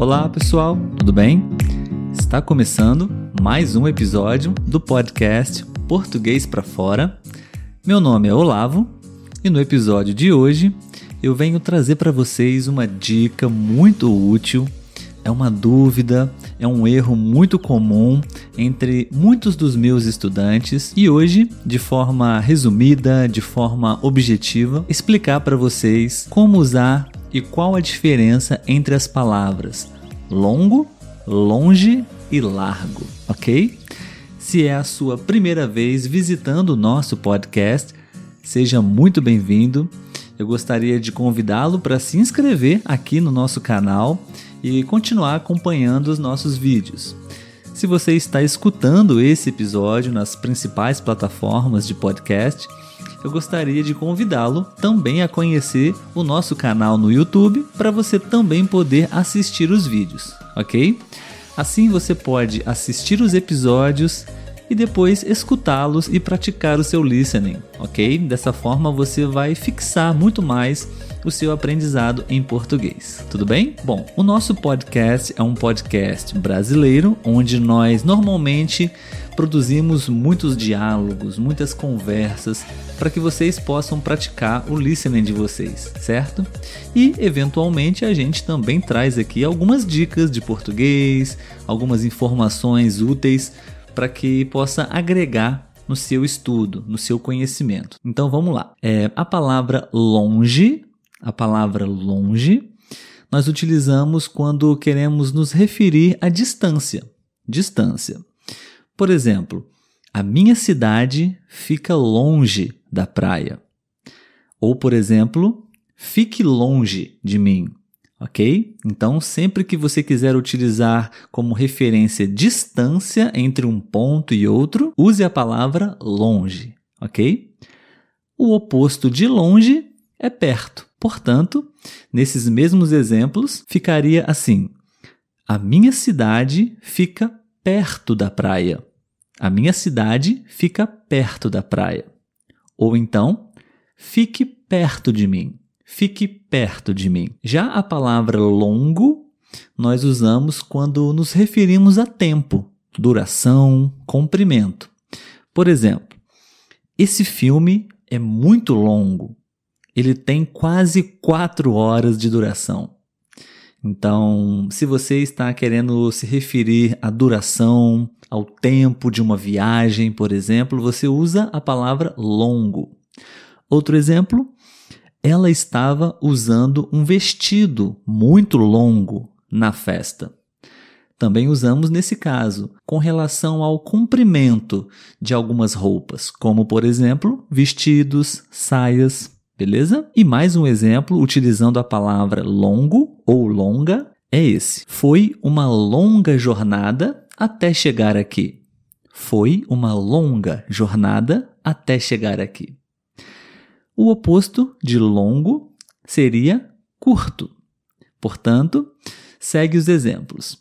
Olá pessoal, tudo bem? Está começando mais um episódio do podcast Português para Fora. Meu nome é Olavo e no episódio de hoje eu venho trazer para vocês uma dica muito útil. É uma dúvida, é um erro muito comum entre muitos dos meus estudantes e hoje, de forma resumida, de forma objetiva, explicar para vocês como usar e qual a diferença entre as palavras longo, longe e largo, ok? Se é a sua primeira vez visitando o nosso podcast, seja muito bem-vindo. Eu gostaria de convidá-lo para se inscrever aqui no nosso canal e continuar acompanhando os nossos vídeos. Se você está escutando esse episódio nas principais plataformas de podcast, eu gostaria de convidá-lo também a conhecer o nosso canal no YouTube para você também poder assistir os vídeos, ok? Assim você pode assistir os episódios e depois escutá-los e praticar o seu listening, ok? Dessa forma você vai fixar muito mais o seu aprendizado em português. Tudo bem? Bom, o nosso podcast é um podcast brasileiro onde nós normalmente produzimos muitos diálogos, muitas conversas para que vocês possam praticar o listening de vocês, certo? E eventualmente a gente também traz aqui algumas dicas de português, algumas informações úteis para que possa agregar no seu estudo, no seu conhecimento. Então vamos lá. É, a palavra longe a palavra longe, nós utilizamos quando queremos nos referir à distância. Distância. Por exemplo, a minha cidade fica longe da praia. Ou, por exemplo, fique longe de mim. Ok? Então, sempre que você quiser utilizar como referência distância entre um ponto e outro, use a palavra longe. Ok? O oposto de longe é perto. Portanto, nesses mesmos exemplos, ficaria assim: A minha cidade fica perto da praia. A minha cidade fica perto da praia. Ou então, fique perto de mim. Fique perto de mim. Já a palavra longo nós usamos quando nos referimos a tempo, duração, comprimento. Por exemplo, esse filme é muito longo ele tem quase quatro horas de duração. Então, se você está querendo se referir à duração, ao tempo de uma viagem, por exemplo, você usa a palavra longo. Outro exemplo, ela estava usando um vestido muito longo na festa. Também usamos nesse caso com relação ao comprimento de algumas roupas, como por exemplo, vestidos, saias, beleza? E mais um exemplo utilizando a palavra longo ou longa é esse. Foi uma longa jornada até chegar aqui. Foi uma longa jornada até chegar aqui. O oposto de longo seria curto. Portanto, segue os exemplos.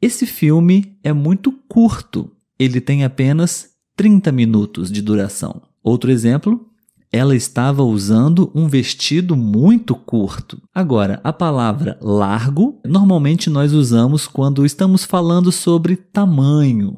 Esse filme é muito curto. Ele tem apenas 30 minutos de duração. Outro exemplo, ela estava usando um vestido muito curto. Agora, a palavra largo, normalmente nós usamos quando estamos falando sobre tamanho.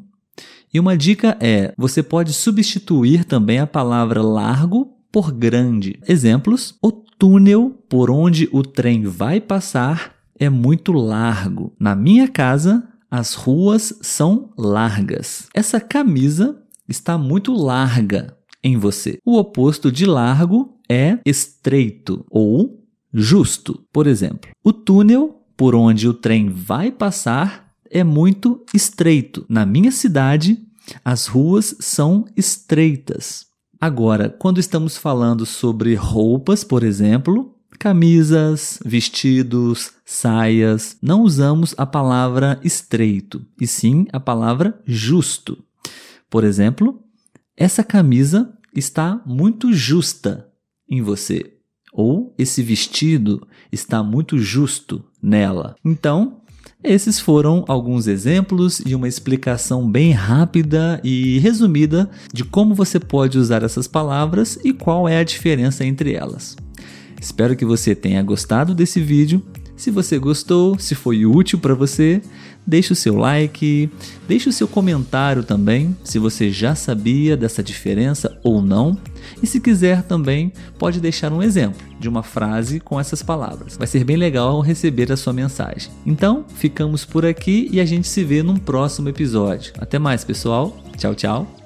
E uma dica é: você pode substituir também a palavra largo por grande. Exemplos: o túnel por onde o trem vai passar é muito largo. Na minha casa, as ruas são largas. Essa camisa está muito larga em você. O oposto de largo é estreito ou justo. Por exemplo, o túnel por onde o trem vai passar é muito estreito. Na minha cidade, as ruas são estreitas. Agora, quando estamos falando sobre roupas, por exemplo, camisas, vestidos, saias, não usamos a palavra estreito, e sim a palavra justo. Por exemplo, essa camisa está muito justa em você, ou esse vestido está muito justo nela. Então, esses foram alguns exemplos e uma explicação bem rápida e resumida de como você pode usar essas palavras e qual é a diferença entre elas. Espero que você tenha gostado desse vídeo. Se você gostou, se foi útil para você, deixe o seu like, deixe o seu comentário também, se você já sabia dessa diferença ou não. E se quiser também, pode deixar um exemplo de uma frase com essas palavras. Vai ser bem legal receber a sua mensagem. Então, ficamos por aqui e a gente se vê num próximo episódio. Até mais, pessoal. Tchau, tchau.